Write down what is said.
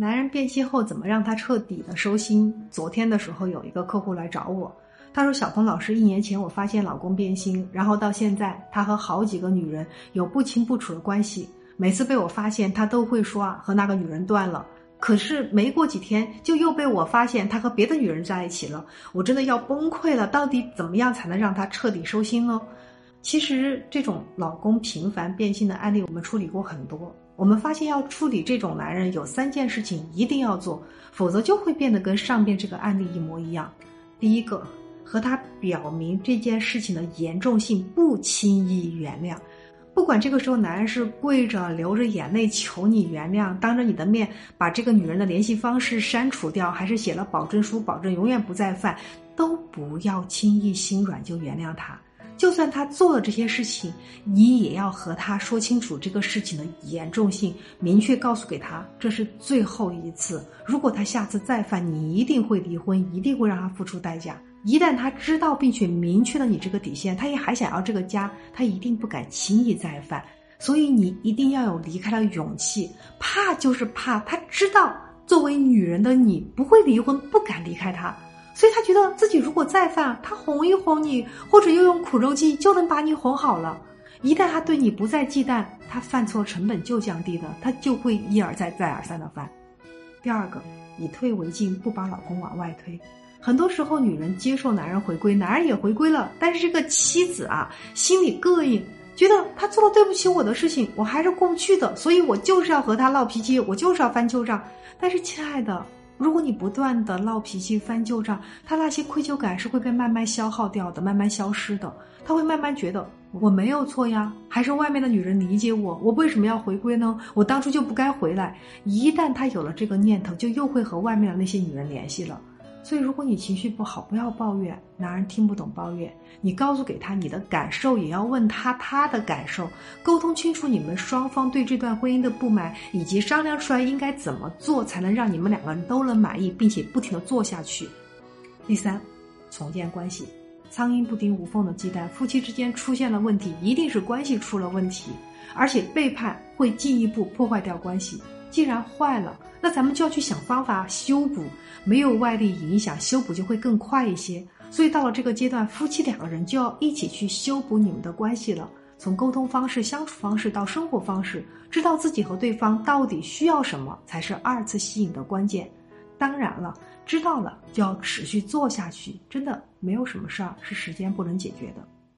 男人变心后怎么让他彻底的收心？昨天的时候有一个客户来找我，他说：“小峰老师，一年前我发现老公变心，然后到现在他和好几个女人有不清不楚的关系。每次被我发现，他都会说啊和那个女人断了。可是没过几天，就又被我发现他和别的女人在一起了。我真的要崩溃了。到底怎么样才能让他彻底收心呢？”其实这种老公频繁变心的案例，我们处理过很多。我们发现要处理这种男人，有三件事情一定要做，否则就会变得跟上边这个案例一模一样。第一个，和他表明这件事情的严重性，不轻易原谅。不管这个时候男人是跪着流着眼泪求你原谅，当着你的面把这个女人的联系方式删除掉，还是写了保证书，保证永远不再犯，都不要轻易心软就原谅他。就算他做了这些事情，你也要和他说清楚这个事情的严重性，明确告诉给他，这是最后一次。如果他下次再犯，你一定会离婚，一定会让他付出代价。一旦他知道并且明确了你这个底线，他也还想要这个家，他一定不敢轻易再犯。所以你一定要有离开的勇气。怕就是怕，他知道作为女人的你不会离婚，不敢离开他。所以他觉得自己如果再犯，他哄一哄你，或者又用苦肉计，就能把你哄好了。一旦他对你不再忌惮，他犯错成本就降低了，他就会一而再、再而三的犯。第二个，以退为进，不把老公往外推。很多时候，女人接受男人回归，男人也回归了，但是这个妻子啊，心里膈应，觉得他做了对不起我的事情，我还是过不去的，所以我就是要和他闹脾气，我就是要翻旧账。但是，亲爱的。如果你不断的闹脾气、翻旧账，他那些愧疚感是会被慢慢消耗掉的，慢慢消失的。他会慢慢觉得我没有错呀，还是外面的女人理解我，我为什么要回归呢？我当初就不该回来。一旦他有了这个念头，就又会和外面的那些女人联系了。所以，如果你情绪不好，不要抱怨，男人听不懂抱怨。你告诉给他你的感受，也要问他他的感受，沟通清楚你们双方对这段婚姻的不满，以及商量出来应该怎么做才能让你们两个人都能满意，并且不停的做下去。第三，重建关系。苍蝇不叮无缝的鸡蛋，夫妻之间出现了问题，一定是关系出了问题，而且背叛会进一步破坏掉关系。既然坏了，那咱们就要去想方法修补。没有外力影响，修补就会更快一些。所以到了这个阶段，夫妻两个人就要一起去修补你们的关系了。从沟通方式、相处方式到生活方式，知道自己和对方到底需要什么，才是二次吸引的关键。当然了，知道了就要持续做下去。真的没有什么事儿是时间不能解决的。